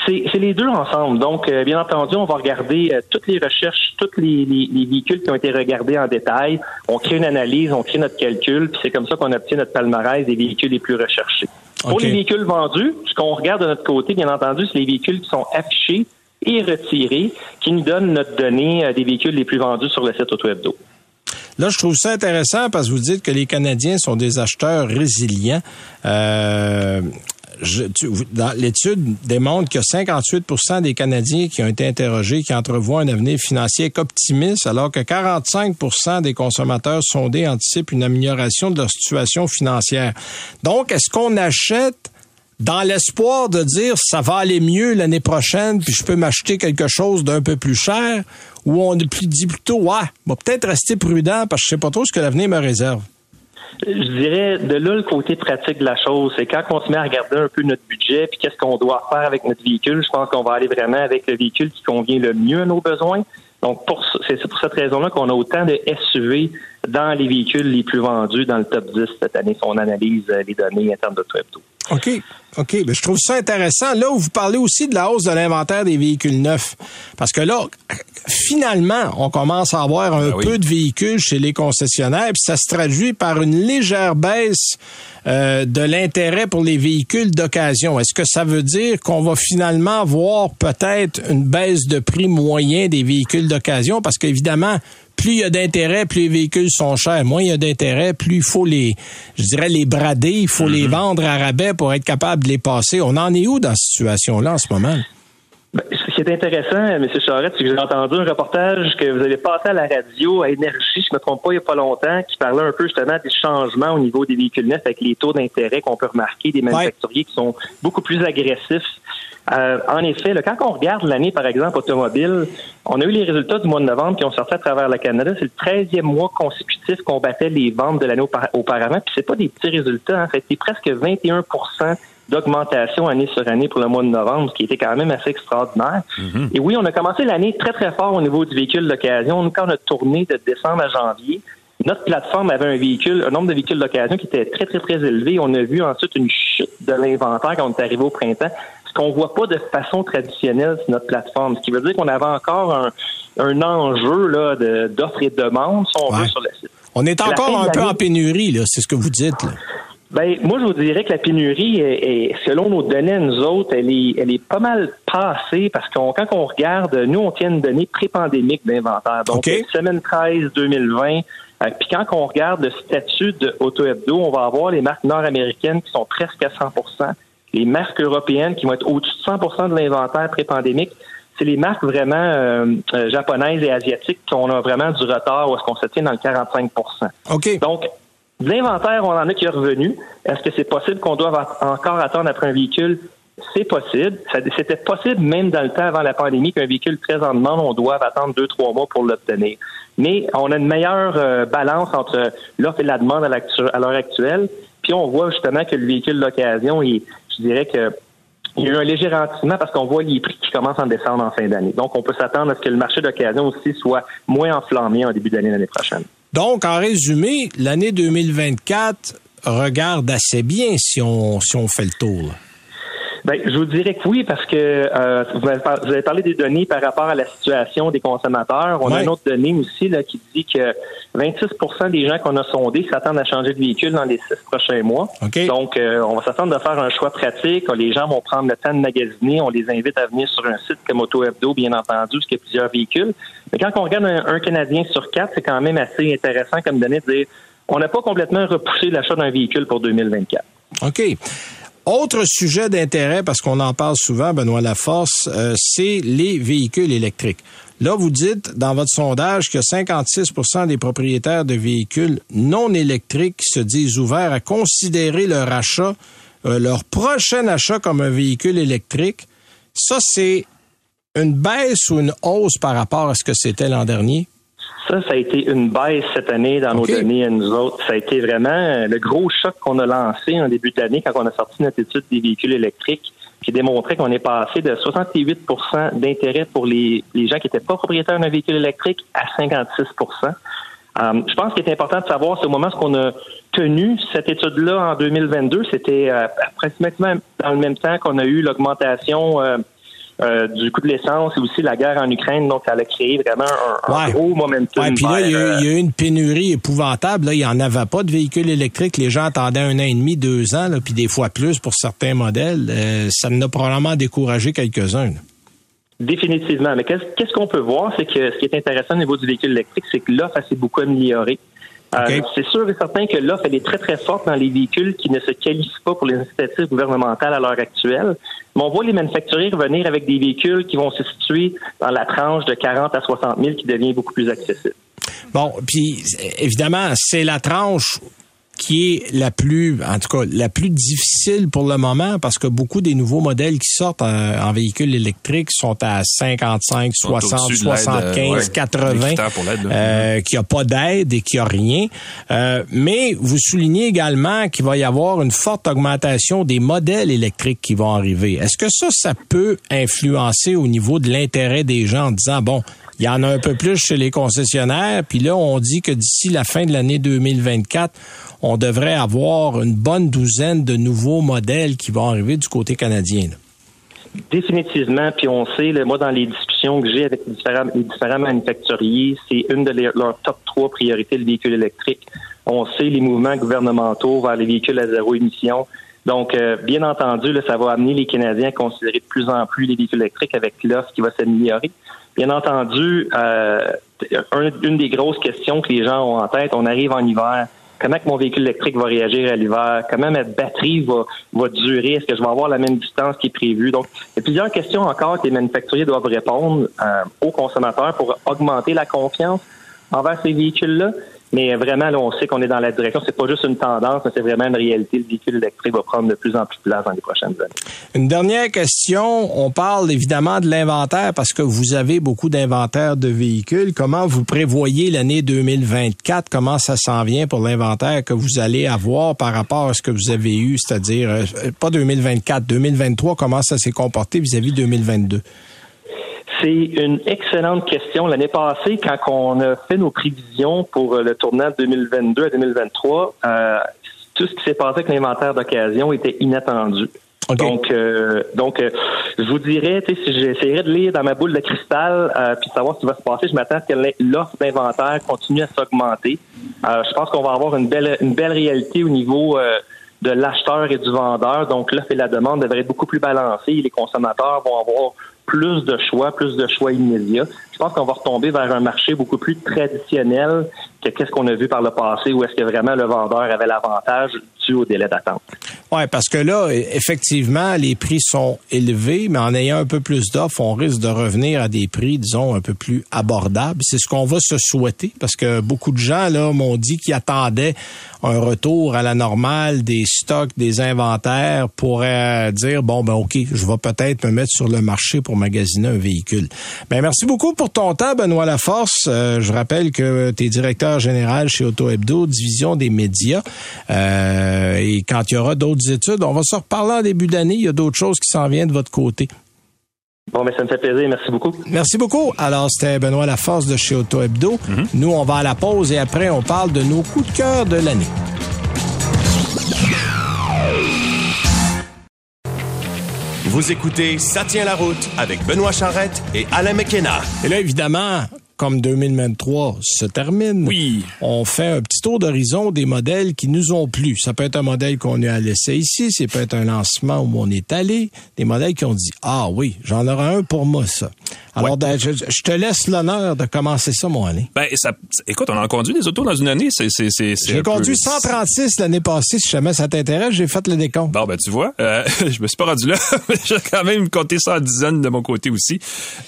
C'est les deux ensemble. Donc, euh, bien entendu, on va regarder euh, toutes les recherches, tous les, les, véhicules qui ont été regardés en détail. On crée une analyse, on crée notre calcul, puis c'est comme ça qu'on obtient notre palmarès des véhicules les plus recherchés. Pour les véhicules vendus, ce qu'on regarde de notre côté, bien entendu, c'est les véhicules qui sont affichés et retirés, qui nous donnent notre donnée euh, des véhicules les plus vendus sur le site AutoHebdo. Là, je trouve ça intéressant parce que vous dites que les Canadiens sont des acheteurs résilients. Euh, l'étude démontre que 58% des Canadiens qui ont été interrogés qui entrevoient un avenir financier optimiste, alors que 45% des consommateurs sondés anticipent une amélioration de leur situation financière. Donc, est-ce qu'on achète dans l'espoir de dire ça va aller mieux l'année prochaine, puis je peux m'acheter quelque chose d'un peu plus cher, ou on dit plutôt ouais, va peut-être rester prudent parce que je sais pas trop ce que l'avenir me réserve? Je dirais de là le côté pratique de la chose, c'est quand on se met à regarder un peu notre budget puis qu'est-ce qu'on doit faire avec notre véhicule, je pense qu'on va aller vraiment avec le véhicule qui convient le mieux à nos besoins. Donc c'est pour cette raison-là qu'on a autant de SUV dans les véhicules les plus vendus dans le top 10 cette année si on analyse euh, les données internes de Twebto. OK. OK. Mais je trouve ça intéressant. Là où vous parlez aussi de la hausse de l'inventaire des véhicules neufs. Parce que là, finalement, on commence à avoir un ben peu de véhicules chez les concessionnaires, puis ça se traduit par une légère baisse euh, de l'intérêt pour les véhicules d'occasion. Est-ce que ça veut dire qu'on va finalement voir peut-être une baisse de prix moyen des véhicules d'occasion? Parce qu'évidemment, plus il y a d'intérêt, plus les véhicules sont chers. Moins il y a d'intérêt, plus il faut les, je dirais, les brader, il faut les mhm. vendre à rabais pour être capable de les passer. On en est où dans cette situation-là en ce moment? Ben, ce qui est intéressant, M. Charette, c'est que j'ai entendu un reportage que vous avez passé à la radio à Énergie, je ne me trompe pas, il n'y a pas longtemps, qui parlait un peu justement des changements au niveau des véhicules neufs avec les taux d'intérêt qu'on peut remarquer, des manufacturiers qui sont beaucoup plus agressifs euh, en effet, quand on regarde l'année, par exemple, automobile, on a eu les résultats du mois de novembre qui ont sorti à travers le Canada. C'est le 13e mois consécutif qu'on battait les ventes de l'année auparavant. Puis c'est pas des petits résultats. En fait, c'est presque 21% d'augmentation année sur année pour le mois de novembre, ce qui était quand même assez extraordinaire. Mm-hmm. Et oui, on a commencé l'année très, très fort au niveau du véhicule d'occasion. Nous, quand on a tourné de décembre à janvier, notre plateforme avait un véhicule, un nombre de véhicules d'occasion qui était très, très, très élevé. On a vu ensuite une chute de l'inventaire quand on est arrivé au printemps qu'on voit pas de façon traditionnelle sur notre plateforme. Ce qui veut dire qu'on avait encore un, un enjeu là, d'offres et de demandes, si on veut, sur le site. On est encore un peu en pénurie, là, c'est ce que vous dites. Là. Ben, moi, je vous dirais que la pénurie, est, selon nos données, nous autres, elle est, elle est pas mal passée parce qu'on, quand on regarde, nous, on tient une donnée pré-pandémique d'inventaire. Donc, semaine 13 2020. Euh, puis quand on regarde le statut de Auto Hebdo, on va avoir les marques nord-américaines qui sont presque à 100 les marques européennes qui vont être au-dessus de 100% de l'inventaire pré-pandémique, c'est les marques vraiment euh, euh, japonaises et asiatiques qu'on a vraiment du retard ou est-ce qu'on se tient dans le 45 OK. Donc, l'inventaire, on en a qui est revenu. Est-ce que c'est possible qu'on doit encore attendre après un véhicule? C'est possible. C'était possible même dans le temps avant la pandémie qu'un véhicule très en demande, on doit attendre deux, trois mois pour l'obtenir. Mais on a une meilleure euh, balance entre l'offre et la demande à l'heure actuelle. Puis on voit justement que le véhicule d'occasion, il, je dirais que il y a eu un léger ralentissement parce qu'on voit les prix qui commencent à descendre en fin d'année. Donc, on peut s'attendre à ce que le marché d'occasion aussi soit moins enflammé en début d'année l'année prochaine. Donc, en résumé, l'année 2024 regarde assez bien si on, si on fait le tour. Ben, je vous dirais que oui, parce que euh, vous, avez parlé des données par rapport à la situation des consommateurs. On a une autre donnée aussi là, qui dit que 26% des gens qu'on a sondés s'attendent à changer de véhicule dans les six prochains mois. Donc, euh, on va s'attendre à faire un choix pratique. Les gens vont prendre le temps de magasiner. On les invite à venir sur un site comme Auto Hebdo, bien entendu, parce qu'il y a plusieurs véhicules. Mais quand on regarde un, Canadien sur quatre, c'est quand même assez intéressant comme donnée de dire on n'a pas complètement repoussé l'achat d'un véhicule pour 2024. OK. Autre sujet d'intérêt, parce qu'on en parle souvent, Benoît Laforce, euh, c'est les véhicules électriques. Là, vous dites dans votre sondage que 56% des propriétaires de véhicules non électriques se disent ouverts à considérer leur achat, euh, leur prochain achat comme un véhicule électrique. Ça, c'est une baisse ou une hausse par rapport à ce que c'était l'an dernier? Ça, ça a été une baisse cette année dans nos données à nous autres. Ça a été vraiment euh, le gros choc qu'on a lancé en début d'année quand on a sorti notre étude des véhicules électriques qui démontrait qu'on est passé de 68% d'intérêt pour les, les gens qui n'étaient pas propriétaires d'un véhicule électrique à 56% Euh, je pense qu'il est important de savoir, c'est au moment où on a tenu cette étude-là en 2022, c'était euh, pratiquement dans le même temps qu'on a eu l'augmentation euh, euh, du coût de l'essence et aussi la guerre en Ukraine. Donc, ça a créé vraiment un, gros momentum. Ouais, puis là, il y, a, eu une pénurie épouvantable. Là, il n'y en avait pas de véhicules électriques. Les gens attendaient un an et demi, deux ans, là, puis des fois plus pour certains modèles. ça en a probablement découragé quelques-uns. Définitivement. Mais qu'est-ce qu'on peut voir, c'est que ce qui est intéressant au niveau du véhicule électrique, c'est que l'offre s'est beaucoup améliorée. Euh, c'est sûr et certain que l'offre est très très forte dans les véhicules qui ne se qualifient pas pour les incitatifs gouvernementales à l'heure actuelle. Mais on voit les manufacturiers revenir avec des véhicules qui vont se situer dans la tranche de 40 à 60 000 qui devient beaucoup plus accessible. Bon, puis évidemment, c'est la tranche qui est la plus, en tout cas, la plus difficile pour le moment parce que beaucoup des nouveaux modèles qui sortent en, véhicules électriques sont à 55, 60, 75, 80, euh, qui a pas d'aide et qui a rien. Euh, mais vous soulignez également qu'il va y avoir une forte augmentation des modèles électriques qui vont arriver. Est-ce que ça, ça peut influencer au niveau de l'intérêt des gens en disant, bon, il y en a un peu plus chez les concessionnaires, puis là, on dit que d'ici la fin de l'année 2024, on devrait avoir une bonne douzaine de nouveaux modèles qui vont arriver du côté canadien. Définitivement, puis on sait, moi, dans les discussions que j'ai avec les différents, manufacturiers, c'est une de leurs top trois priorités, le véhicule électrique. On sait les mouvements gouvernementaux vers les véhicules à zéro émission. Donc, euh, bien entendu, ça va amener les Canadiens à considérer de plus en plus les véhicules électriques avec l'offre qui va s'améliorer. Bien entendu, euh, une des grosses questions que les gens ont en tête, on arrive en hiver, comment que mon véhicule électrique va réagir à l'hiver, comment ma batterie va, va durer, est-ce que je vais avoir la même distance qui est prévue? Donc, il y a plusieurs questions encore que les manufacturiers doivent répondre euh, aux consommateurs pour augmenter la confiance envers ces véhicules-là. Mais vraiment, là, on sait qu'on est dans la direction. C'est pas juste une tendance, c'est vraiment une réalité. Le véhicule électrique va prendre de plus en plus de place dans les prochaines années. Une dernière question. On parle évidemment de l'inventaire parce que vous avez beaucoup d'inventaire de véhicules. Comment vous prévoyez l'année 2024? Comment ça s'en vient pour l'inventaire que vous allez avoir par rapport à ce que vous avez eu, c'est-à-dire, euh, pas 2024, 2023, comment ça s'est comporté vis-à-vis -vis 2022? C'est une excellente question. L'année passée, quand on a fait nos prévisions pour le tournant 2022 à 2023, euh, tout ce qui s'est passé avec l'inventaire d'occasion était inattendu. Donc, euh, donc, euh, je vous dirais, si j'essaierais de lire dans ma boule de cristal euh, puis savoir ce qui va se passer, je m'attends à ce que l'offre d'inventaire continue à s'augmenter. je pense qu'on va avoir une belle, une belle réalité au niveau de l'acheteur et du vendeur. Donc, l'offre et la demande devraient être beaucoup plus balancées. Les consommateurs vont avoir plus de choix, plus de choix immédiats. Je pense qu'on va retomber vers un marché beaucoup plus traditionnel que qu'est-ce qu'on a vu par le passé où est-ce que vraiment le vendeur avait l'avantage dû au délai d'attente. Oui, parce que là, effectivement, les prix sont élevés, mais en ayant un peu plus d'offres, on risque de revenir à des prix, disons, un peu plus abordables. C'est ce qu'on va se souhaiter parce que beaucoup de gens, là, m'ont dit qu'ils attendaient un retour à la normale des stocks, des inventaires pour dire, bon, ben, OK, je vais peut-être me mettre sur le marché pour magasiner un véhicule. Ben, merci beaucoup pour ton temps, Benoît Laforce. Euh, je rappelle que tu es directeur général chez Auto Hebdo, division des médias. Euh, et quand il y aura d'autres études, on va se reparler en début d'année. Il y a d'autres choses qui s'en viennent de votre côté. Bon, mais ça me fait plaisir. Merci beaucoup. Merci beaucoup. Alors, c'était Benoît Laforce de chez Auto Hebdo. Mhm. Nous, on va à la pause et après, on parle de nos coups de cœur de l'année. Vous écoutez Ça tient la route avec Benoît Charrette et Alain McKenna. Et là, évidemment, comme 2023 se termine, oui. on fait un petit tour d'horizon des modèles qui nous ont plu. Ça peut être un modèle qu'on a laissé ici, ça peut être un lancement où on est allé, des modèles qui ont dit ah oui, j'en aurai un pour moi ça. Alors ben, je, te laisse l'honneur de commencer ça mon année. Ben ça, écoute, on a conduit des autos dans une année, c'est c'est c'est. J'ai conduit 136 l'année passée. Si jamais ça t'intéresse, j'ai fait le décompte. Bon ben tu vois, euh, je me suis pas rendu là, j'ai quand même compté ça en dizaines de mon côté aussi.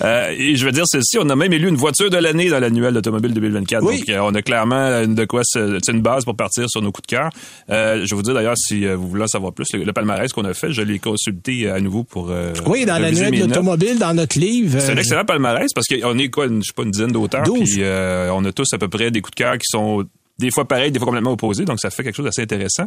Euh, et je veux dire ceci, on a même élu une voiture de l'année dans l'annuel d'automobile 2024. Oui. Donc, euh, on a clairement une, de quoi c'est une base pour partir sur nos coups de cœur. Euh, je vais vous dire d'ailleurs, si euh, vous voulez en savoir plus, le, palmarès qu'on a fait, je l'ai consulté à nouveau pour. oui, dans l'annuel d'automobile, dans notre livre. C'est un excellent palmarès parce qu'on est quoi, je sais pas, une dizaine d'auteurs. Puis on a tous à peu près des coups de cœur qui sont des fois pareil, des fois complètement opposé, donc ça fait quelque chose d'assez intéressant.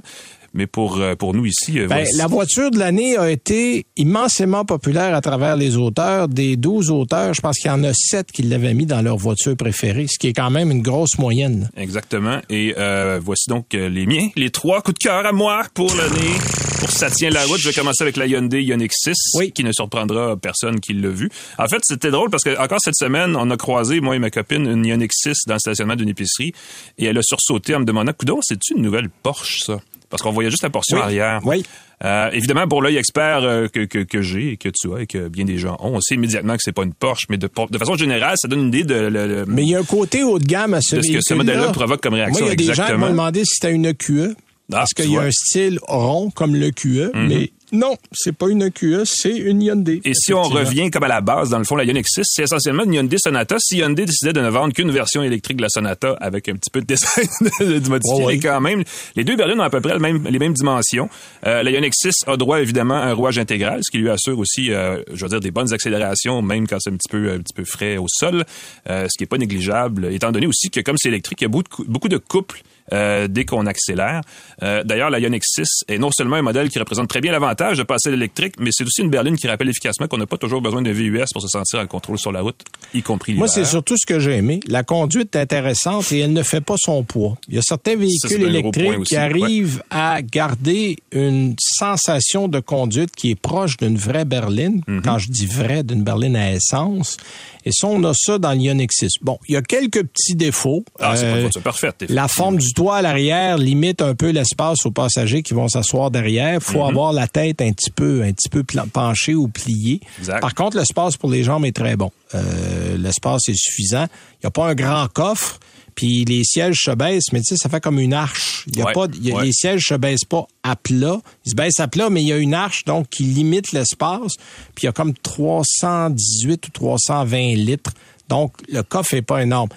Mais pour euh, pour nous ici, euh, ben, la voiture de l'année a été immensément populaire à travers les auteurs. Des 12 auteurs, je pense qu'il y en a 7 qui l'avaient mis dans leur voiture préférée, ce qui est quand même une grosse moyenne. Exactement. Et euh, voici donc les miens, les trois coups de cœur à moi pour l'année. Pour ça tient la route, je vais commencer avec la Hyundai Ioniq 6, oui. qui ne surprendra personne qui l'a vu. En fait, c'était drôle parce que encore cette semaine, on a croisé moi et ma copine une Ioniq 6 dans le stationnement d'une épicerie et elle a sursauté en me demandant "Coudon, c'est une nouvelle Porsche ça? Parce qu'on voyait juste la portion arrière. Oui. Euh, évidemment, pour l'œil expert euh, que, que, que j'ai et que tu as et que bien des gens ont, on sait immédiatement que c'est pas une Porsche, mais de, de façon générale, ça donne une idée de... mais il y a un côté haut de gamme à ce De ce que ce modèle-là provoque comme réaction, Moi, il y a des gens qui m'ont demandé si c'était une QE. Ah, parce qu'il y a un style rond comme le QE, mhm. mais non, c'est pas une QE, c'est une Hyundai. Et si on revient comme à la base, dans le fond, la Ioniq 6, c'est essentiellement une Hyundai Sonata. Si Hyundai décidait de ne vendre qu'une version électrique de la Sonata avec un petit peu de design de modifié, quand même, les deux berlines ont à peu près les mêmes dimensions. Euh, la Ioniq 6 a droit évidemment à un rouage intégral, ce qui lui assure aussi, euh, je veux dire, des bonnes accélérations, même quand c'est un petit peu un petit peu frais au sol, euh, ce qui est pas négligeable, étant donné aussi que comme c'est électrique, il y a beaucoup, beaucoup de couples euh, dès qu'on accélère. Euh, d'ailleurs, la Ioniq 6 est non seulement un modèle qui représente très bien l'avantage de passer à l'électrique, mais c'est aussi une berline qui rappelle efficacement qu'on n'a pas toujours besoin de VUS pour se sentir en contrôle sur la route, y compris l'hiver. Moi, c'est surtout ce que j'ai aimé. La conduite est intéressante et elle ne fait pas son poids. Il y a certains véhicules électriques qui arrivent à garder une sensation de conduite qui est proche d'une vraie berline. Mm-hmm. Quand je dis vraie, d'une berline à essence. Et ça, on a ça dans l'Ioniq 6. Bon, il y a quelques petits défauts. Ah, c'est euh, parfait. La forme du toit à l'arrière limite un peu l'espace aux passagers qui vont s'asseoir derrière. Il faut mhm. avoir la tête un petit peu, un petit peu penchée ou pliée. Par contre, l'espace pour les jambes est très bon. Euh, l'espace est suffisant. Il n'y a pas un grand coffre. Puis les sièges se baissent, mais tu sais, ça fait comme une arche. Il y a pas, Les sièges se baissent pas à plat. Ils se baissent à plat, mais il y a une arche donc qui limite l'espace. Puis il y a comme 318 ou 320 litres. Donc le coffre est pas énorme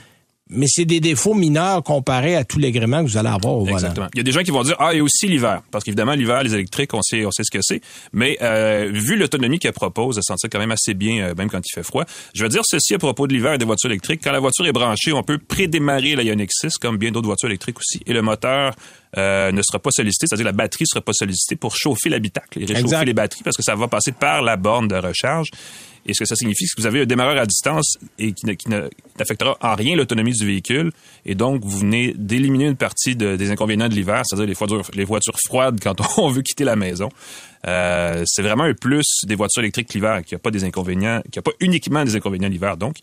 mais c'est des défauts mineurs comparés à tous les gréments que vous allez avoir au Exactement. Il y a des gens qui vont dire ah et aussi l'hiver parce qu'évidemment l'hiver les électriques on sait on sait ce que c'est mais euh, vu l'autonomie qu'elle propose elle sentit quand même assez bien euh, même quand il fait froid. Je veux dire ceci à propos de l'hiver et des voitures électriques quand la voiture est branchée on peut prédémarrer la Ioniq 6 comme bien d'autres voitures électriques aussi et le moteur euh, ne sera pas sollicité, c'est-à-dire la batterie sera pas sollicitée pour chauffer l'habitacle et réchauffer les batteries parce que ça va passer par la borne de recharge. Et ce que ça signifie, c'est que vous avez un démarreur à distance et qui, n'affectera en rien l'autonomie du véhicule. Et donc, vous venez d'éliminer une partie des inconvénients de l'hiver, c'est-à-dire les voitures, les voitures froides quand on veut quitter la maison. Euh, c'est vraiment un plus des voitures électriques l'hiver, qui a pas des inconvénients, qui a pas uniquement des inconvénients l'hiver. Donc,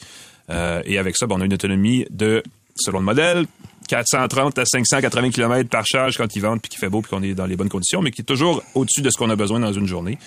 euh, et avec ça, ben, on a une autonomie de, selon le modèle, 430 à 580 km par charge quand il vente puis qu'il fait beau puis qu'on est dans les bonnes conditions, mais qui est toujours au-dessus de ce qu'on a besoin dans une journée.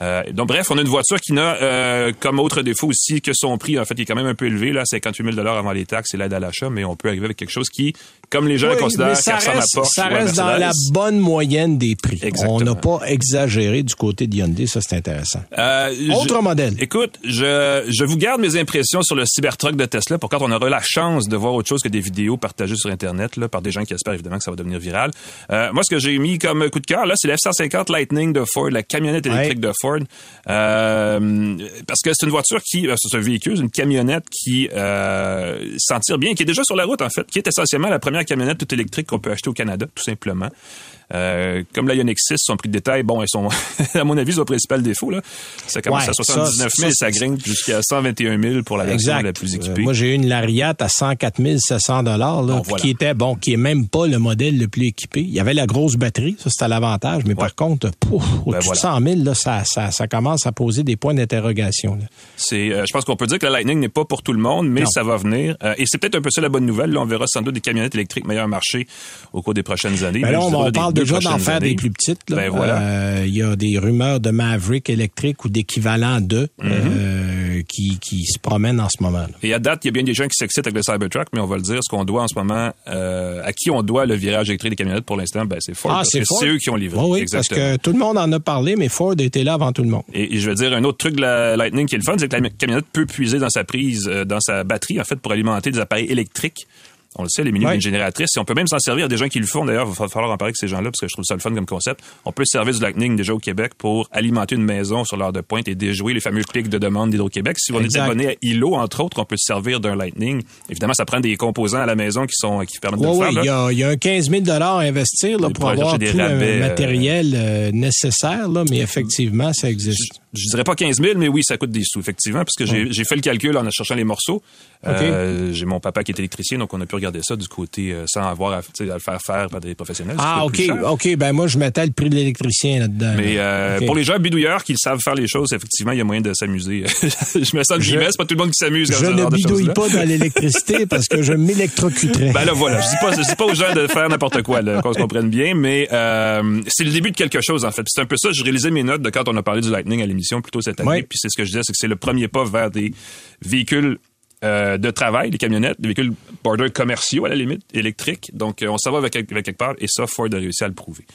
Euh, donc bref, on a une voiture qui n'a euh, comme autre défaut aussi que son prix en fait qui est quand même un peu élevé là, 58 000 dollars avant les taxes et l'aide à l'achat, mais on peut arriver avec quelque chose qui, comme les gens le considèrent, ça ressemble à Porsche. Ça reste dans la bonne moyenne des prix. On n'a pas exagéré du côté de Hyundai, ça c'est intéressant. Euh, autre modèle. Écoute, je, je vous garde mes impressions sur le Cybertruck de Tesla pour quand on aura la chance de voir autre chose que des vidéos partagées sur internet là par des gens qui espèrent évidemment que ça va devenir viral. Euh, moi, ce que j'ai mis comme coup de cœur là, c'est la F150 Lightning de Ford, la camionnette électrique de Ford. Euh, parce que c'est une voiture qui, c'est un véhicule, une camionnette qui s'en tire bien, qui est déjà sur la route en fait, qui est essentiellement la première camionnette toute électrique qu'on peut acheter au Canada, tout simplement. Euh, comme la Ioniq 6, son prix de détail, bon, elles sont, à mon avis, son principal défaut. Là. Ça commence à 79 000, ça, grimpe jusqu'à 121 000 pour la version la plus équipée. moi, j'ai eu une Lariat à 104 700 dollars, qui était bon, qui est même pas le modèle le plus équipé. Il y avait la grosse batterie, ça c'était l'avantage, mais par contre, pouf, au-dessus de 100 000, là, ça, ça, ça, commence à poser des points d'interrogation. C'est, euh, je pense qu'on peut dire que la Lightning n'est pas pour tout le monde, mais ça va venir. Euh, et c'est peut-être un peu ça la bonne nouvelle. Là, on verra sans doute des camionnettes électriques meilleur marché au cours des prochaines années. Ben on parle déjà d'en faire des plus petites. Ben euh, il y a des rumeurs de Maverick électrique ou d'équivalent de mhm. euh, qui, qui se promènent en ce moment. Et à date, il y a bien des gens qui s'excitent avec le Cybertruck, mais on va le dire, ce qu'on doit en ce moment, euh, à qui on doit le virage électrique des camionnettes pour l'instant, ben, c'est Ford. Ah, c'est eux qui ont livré. oui, parce que tout le monde en a parlé, mais Ford était là avant tout le monde. Et, je veux dire, un autre truc de la Lightning qui est le fun, c'est que la camionnette peut puiser dans sa prise, dans sa batterie, en fait, pour alimenter des appareils électriques On le sait, les mini une génératrice. Et on peut même s'en servir. Il y a des gens qui le font. D'ailleurs, il va falloir en parler avec ces gens-là parce que je trouve ça le fun comme concept. On peut servir du Lightning déjà au Québec pour alimenter une maison sur l'heure de pointe et déjouer les fameux pics de demande d'Hydro-Québec. Si on est abonné à ILO, entre autres, on peut se servir d'un Lightning. Évidemment, ça prend des composants à la maison qui sont qui permettent de le faire. Il y, a, il y a un 15 000 à investir là, pour avoir tout le euh, matériel euh, nécessaire, là, mais effectivement, ça existe je dirais pas 15 000, mais oui, ça coûte des sous, effectivement, parce que j'ai fait le calcul en cherchant les morceaux. Euh, j'ai mon papa qui est électricien, donc on a pu regarder ça du côté euh, sans avoir à, le faire faire par des professionnels. Ah, OK. OK, ben moi, je mettais le prix de l'électricien là-dedans. Mais euh, pour les gens bidouilleurs qui savent faire les choses, effectivement, il y a moyen de s'amuser. je me sens je, c'est pas tout le monde qui s'amuse. Je ne bidouille pas dans l'électricité parce que je m'électrocuterais. Ben là, voilà. Je dis pas, je dis pas aux gens de faire n'importe quoi, qu'on se comprenne bien, mais c'est le début de quelque chose, en fait. C'est un peu ça. Je réalisais mes notes de quand on a parlé du Lightning à l'émission plus tôt cette année. Puis c'est ce que je disais, c'est que c'est le premier pas vers des véhicules euh, de travail, des camionnettes, des véhicules border commerciaux à la limite, électriques. Donc, euh, on s'en va avec, avec quelque part et ça, Ford a réussi à le prouver.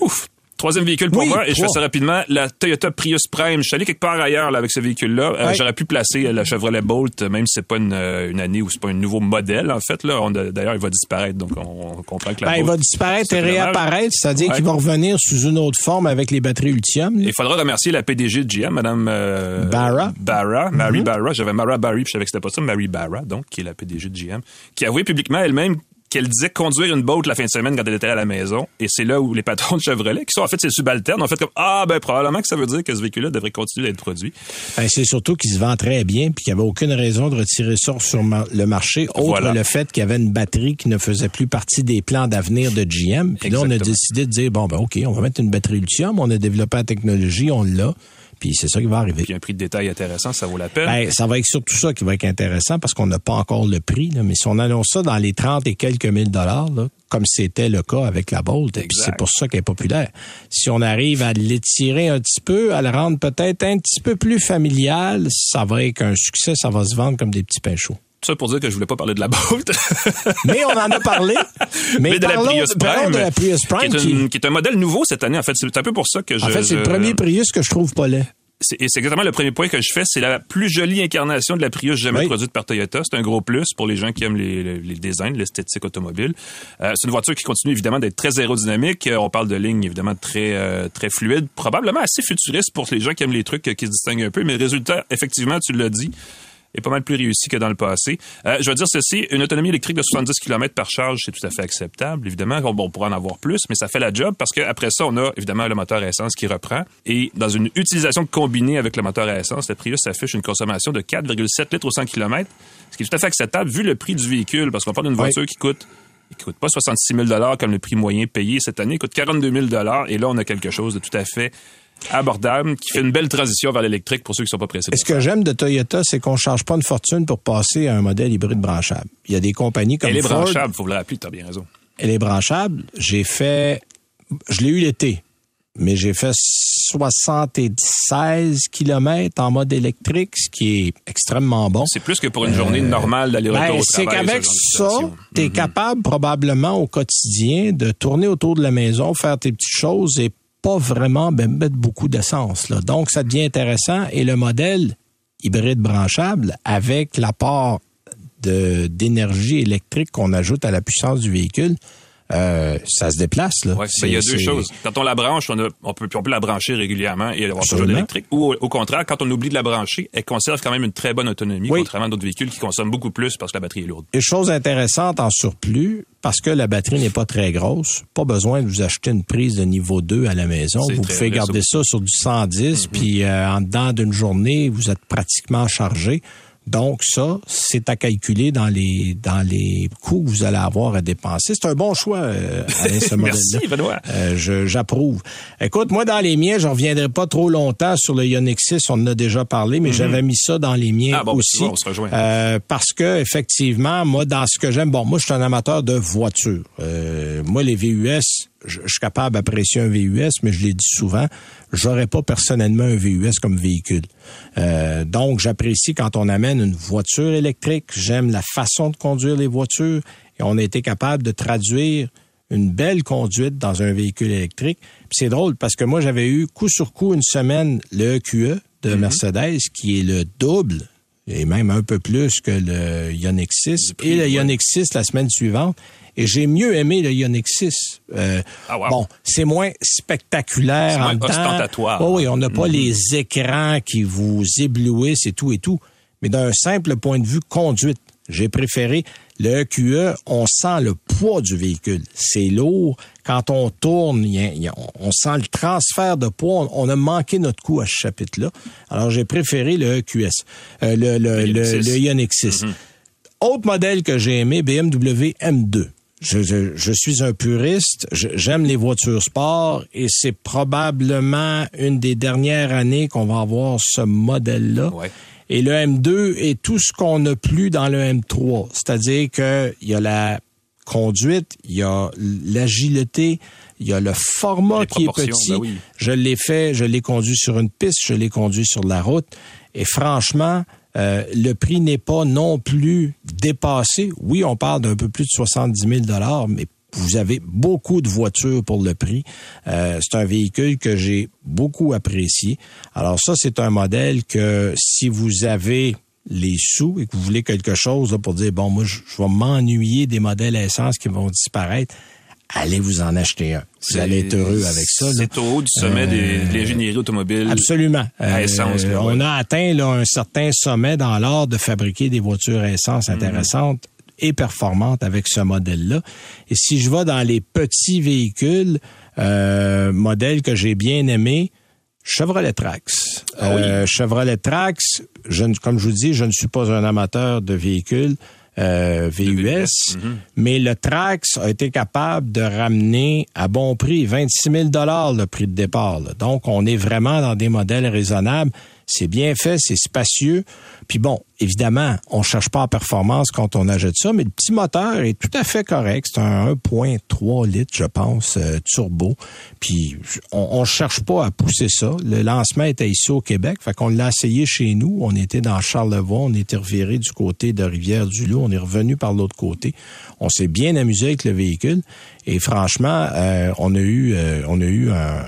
Ouf! Troisième véhicule pour moi, et je fais ça rapidement, la Toyota Prius Prime. Je suis allé quelque part ailleurs là, avec ce véhicule-là. Euh, j'aurais pu placer la Chevrolet Bolt, même si c'est pas une, une, année ou c'est pas un nouveau modèle, en fait. Là, D'ailleurs, il va disparaître, donc on, comprend que la ben, Il va disparaître et réapparaître, c'est-à-dire qu'il va revenir sous une autre forme avec les batteries Ultium. Il faudra remercier la PDG de GM, Madame euh, Barra. Barra, Mary mm-hmm. Barra. J'avais Mara Barry, puis je savais que c'était pas ça, Mary Barra, donc, qui est la PDG de GM, qui a avoué publiquement elle-même qu'elle disait conduire une boat la fin de semaine quand elle était à la maison. Et c'est là où les patrons de Chevrolet, qui sont en fait ses subalternes, ont fait comme Ah, ben probablement que ça veut dire que ce véhicule-là devrait continuer d'être produit. Ben, c'est surtout qu'il se vend très bien puis qu'il n'y avait aucune raison de retirer ça sur le marché, autre le fait qu'il y avait une batterie qui ne faisait plus partie des plans d'avenir de GM. Puis là, on a décidé de dire Bon, ben OK, on va mettre une batterie lithium, on a développé la technologie, on l'a. Puis c'est ça qui va arriver. Puis un prix de détail intéressant, ça vaut la peine. Ben, ça va être surtout ça qui va être intéressant parce qu'on n'a pas encore le prix. mais si on annonce ça dans les 30 et quelques mille dollars, comme c'était le cas avec la Bolt, c'est pour ça qu'elle est populaire. Si on arrive à l'étirer un petit peu, à la rendre peut-être un petit peu plus familiale, ça va être un succès, ça va se vendre comme des petits pains chauds ça pour dire que je voulais pas parler de la Bolt. mais on en a parlé. Mais, de, la Prius Prime, de la Prius Prime. Qui est, un modèle nouveau cette année. En fait, c'est un peu pour ça que je... En fait, c'est le premier Prius que je trouve pas laid. C'est exactement le premier point que je fais. C'est la plus jolie incarnation de la Prius jamais produite par Toyota. C'est un gros plus pour les gens qui aiment les, les, designs, l'esthétique automobile. Euh, c'est une voiture qui continue évidemment d'être très aérodynamique. Euh, on parle de lignes évidemment très euh, très fluides, probablement assez futuriste pour les gens qui aiment les trucs qui se distinguent un peu. Mais le résultat, effectivement, tu l'as dit, est pas mal plus réussi que dans le passé. Euh, je veux dire ceci, une autonomie électrique de 70 km par charge, c'est tout à fait acceptable. Évidemment, bon, on pourrait en avoir plus, mais ça fait la job parce qu'après ça, on a évidemment le moteur à essence qui reprend. Et dans une utilisation combinée avec le moteur à essence, le Prius affiche une consommation de 4,7 litres au 100 km, ce qui est tout à fait acceptable vu le prix du véhicule, parce qu'on parle d'une voiture qui coûte qui coûte pas 66 000 comme le prix moyen payé cette année, il coûte 42 000 et là, on a quelque chose de tout à fait abordable, qui fait une belle transition vers l'électrique pour ceux qui sont pas pressés. ce que j'aime de Toyota, c'est qu'on charge pas une fortune pour passer à un modèle hybride branchable. Il y a des compagnies comme Elle est Ford, branchable, faut le rappeler, tu as bien raison. Elle est branchable. J'ai fait, je l'ai eu l'été, mais j'ai fait 76 km en mode électrique, ce qui est extrêmement bon. C'est plus que pour une journée euh, normale d'aller-retour ben, C'est qu'avec ça, tu es mm-hmm. capable probablement au quotidien de tourner autour de la maison, faire tes petites choses et pas vraiment ben, mettre beaucoup d'essence. Donc, ça devient intéressant. Et le modèle hybride branchable, avec l'apport d'énergie électrique qu'on ajoute à la puissance du véhicule, euh, ça se déplace. Là. Ouais, il y a deux choses. Quand on la branche, on, on, peut, on peut la brancher régulièrement et avoir toujours d'électrique. Ou au, contraire, quand on oublie de la brancher, elle conserve quand même une très bonne autonomie, contrairement à d'autres véhicules qui consomment beaucoup plus parce que la batterie est lourde. Et chose intéressante en surplus, parce que la batterie n'est pas très grosse, pas besoin de vous acheter une prise de niveau 2 à la maison. Vous pouvez garder ça sur du 110, mm-hmm. puis euh, en dedans d'une journée, vous êtes pratiquement chargé. Donc ça, c'est à calculer dans les dans les coûts que vous allez avoir à dépenser. C'est un bon choix, euh, ce modèle-là. Merci, Benoît. Euh, j'approuve. Écoute, moi, dans les miens, je reviendrai pas trop longtemps sur le Ioniq 6, on en a déjà parlé, mais mhm. j'avais mis ça dans les miens ah, ben, aussi. on se rejoint. Euh, parce que, effectivement, moi, dans ce que j'aime, bon, moi, je suis un amateur de voitures. moi, les VUS, je, suis capable d'apprécier un VUS, mais je l'ai dit souvent, j'aurais pas personnellement un VUS comme véhicule. Euh, donc, j'apprécie quand on amène une voiture électrique. J'aime la façon de conduire les voitures et on a été capable de traduire une belle conduite dans un véhicule électrique. c'est drôle parce que moi, j'avais eu coup sur coup une semaine le EQE de mhm. Mercedes qui est le double et même un peu plus que le Ioniq 6 et le Ioniq 6 la semaine suivante. Et j'ai mieux aimé le Ioniq 6. Euh, ah, wow. Bon, c'est moins spectaculaire C'est moins en temps. ostentatoire. Oh oui, on n'a pas Mhm. les écrans qui vous éblouissent et tout et tout. Mais d'un simple point de vue conduite, j'ai préféré le EQE. On sent le poids du véhicule. C'est lourd. Quand on tourne, il y a- il y a- on sent le transfert de poids. On, on a manqué notre coup à ce chapitre-là. Alors, j'ai préféré le EQS, euh, le, le, Le le, Ioniq 6. le Ioniq 6. Autre modèle que j'ai aimé, BMW M2. Je, je, je suis un puriste, j'aime les voitures sport et c'est probablement une des dernières années qu'on va avoir ce modèle-là. Ouais. Et le M2 est tout ce qu'on n'a plus dans le M3. C'est-à-dire qu'il y a la conduite, il y a l'agilité, il y a le format Les qui est petit. ben oui. Je l'ai fait, je l'ai conduit sur une piste, je l'ai conduit sur la route. Et franchement, euh, le prix n'est pas non plus dépassé. Oui, on parle d'un peu plus de 70 000 mais vous avez beaucoup de voitures pour le prix. Euh, c'est un véhicule que j'ai beaucoup apprécié. Alors ça, c'est un modèle que si vous avez les sous et que vous voulez quelque chose là, pour dire, bon, moi, je, je vais m'ennuyer des modèles essence qui vont disparaître, allez vous en acheter un. Vous allez être heureux avec ça. C'est au haut du sommet des- Euh, de l'ingénierie automobile. Absolument. À essence, Euh, là, on a atteint là, un certain sommet dans l'art de fabriquer des voitures à essence intéressantes et performantes avec ce modèle-là. Et si je vais dans les petits véhicules, euh, modèles que j'ai bien aimés, Chevrolet Trax. Euh, Chevrolet Trax, je, comme je vous dis, je ne suis pas un amateur de véhicules euh, VUS, mais le Trax a été capable de ramener à bon prix 26 000 le prix de départ. là. Donc, on est vraiment dans des modèles raisonnables. C'est bien fait, c'est spacieux. Puis bon, évidemment, on cherche pas en performance quand on achète ça, mais le petit moteur est tout à fait correct. C'est un 1.3 litres, je pense, euh, turbo. Puis on, on cherche pas à pousser ça. Le lancement était ici au Québec, fait qu'on l'a essayé chez nous. On était dans Charlevoix, on était reviré du côté de Rivière-du-Loup, on est revenu par l'autre côté. On s'est bien amusé avec le véhicule et franchement, euh, on a eu, euh, on a eu un-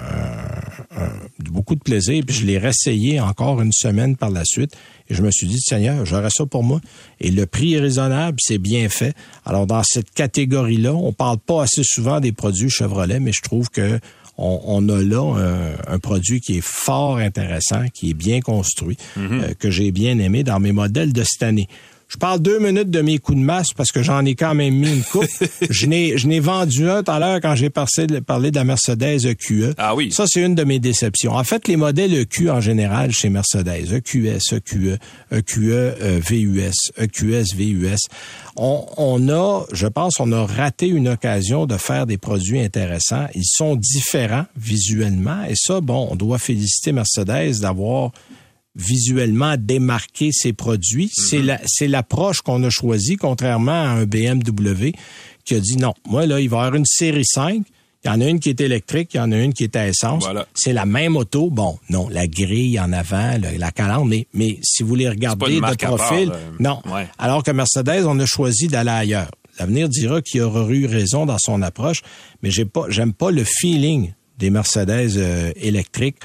beaucoup de plaisir. Puis je l'ai réessayé encore une semaine par la suite. Et je me suis dit, Seigneur, j'aurais ça pour moi. Et le prix est raisonnable, c'est bien fait. Alors, dans cette catégorie-là, on parle pas assez souvent des produits Chevrolet, mais je trouve que on, on a là un, un produit qui est fort intéressant, qui est bien construit, euh, que j'ai bien aimé dans mes modèles de cette année. Je parle deux minutes de mes coups de masse parce que j'en ai quand même mis une coupe. je n'ai, je n'ai vendu un tout à l'heure quand j'ai parlé, de la Mercedes EQE. Ah oui. Ça, c'est une de mes déceptions. En fait, les modèles EQ en général chez Mercedes, EQS, EQE, EQE, euh, VUS, EQS, VUS, on, on a, je pense, on a raté une occasion de faire des produits intéressants. Ils sont différents visuellement et ça, bon, on doit féliciter Mercedes d'avoir visuellement démarqué ses produits. C'est la, c'est l'approche qu'on a choisie, contrairement à un BMW qui a dit non. Moi, là, il va y avoir une série 5. Il y en a une qui est électrique, il y en a une qui est à essence. Voilà. C'est la même auto. Bon, non, la grille en avant, le- la calandre, mais, mais si vous les regardez de part, profil, euh, non. ouais. Alors que Mercedes, on a choisi d'aller ailleurs. L'avenir dira qu'il aura eu raison dans son approche, mais j'ai pas, j'aime pas le feeling des Mercedes euh, électriques.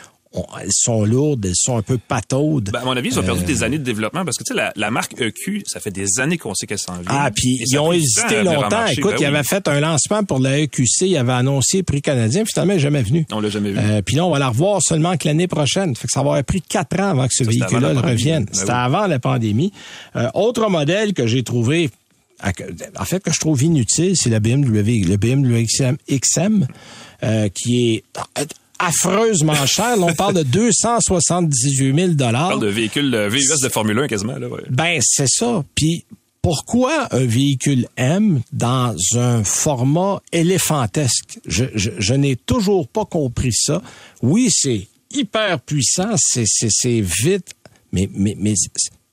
Elles sont lourdes, elles sont un peu pataudes. Ben, à mon avis, ils ont perdu Euh, des années de développement parce que, tu sais, la, la marque EQ, ça fait des années qu'on sait qu'elle s'en vient. Ah, puis ils ont hésité longtemps. marché. Écoute, Ben ils oui. avaient fait un lancement pour la EQC, ils avaient annoncé prix canadien, finalement, il est jamais venu. On l'a jamais vu. Euh, puis là, on va la revoir seulement que l'année prochaine. Fait que ça va avoir pris quatre ans avant que ce véhicule-là le revienne. Ben C'était avant la pandémie. Euh, autre modèle que j'ai trouvé, en fait, que je trouve inutile, c'est la BMW, le BMW XM, XM euh, qui est affreusement cher. Là, on parle de 278 000 On parle de véhicule euh, VUS de Formule 1 quasiment. Là, ouais. ben, c'est ça. Puis pourquoi un véhicule M dans un format éléphantesque? Je, je, je n'ai toujours pas compris ça. Oui, c'est hyper puissant, c'est, c'est, c'est vite, mais, mais, mais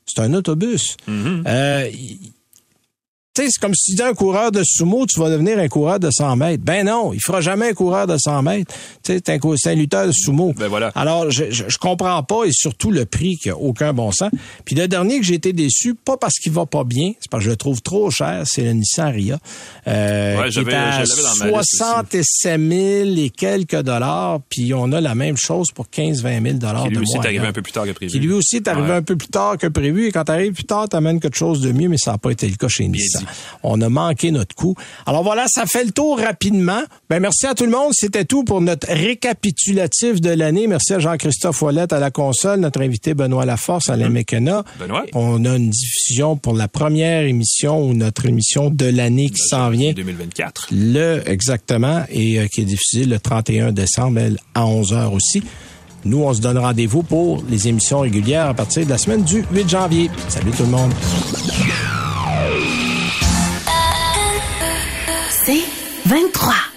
c'est un autobus. Euh, il- tu sais, c'est comme si tu dis un coureur de sumo, tu vas devenir un coureur de 100 mètres. Ben non, il fera jamais un coureur de 100 mètres. Tu sais, c'est un, lutteur de sumo. Ben voilà. Alors, je, je, comprends pas et surtout le prix qui a aucun bon sens. Puis le dernier que j'ai été déçu, pas parce qu'il va pas bien, c'est parce que je le trouve trop cher, c'est le Nissan Ria. Euh, ouais, qui est à 67 000 et quelques dollars, puis on a la même chose pour 15-20 000 dollars de lui aussi est arrivé un peu plus tard que prévu. Qui lui aussi est arrivé un peu plus tard que prévu. Et quand tu arrives plus tard, tu amènes quelque chose de mieux, mais ça n'a pas été le cas chez Nissan. On a manqué notre coup. Alors voilà, ça fait le tour rapidement. Ben merci à tout le monde. C'était tout pour notre récapitulatif de l'année. Merci à Jean-Christophe Ouellette à la console, notre invité Benoît Laforce à la mmh. Benoît. On a une diffusion pour la première émission ou notre émission de l'année qui s'en vient. 2024. Le, exactement, et euh, qui est diffusée le 31 décembre à 11h aussi. Nous, on se donne rendez-vous pour les émissions régulières à partir de la semaine du 8 janvier. Salut tout le monde. 23.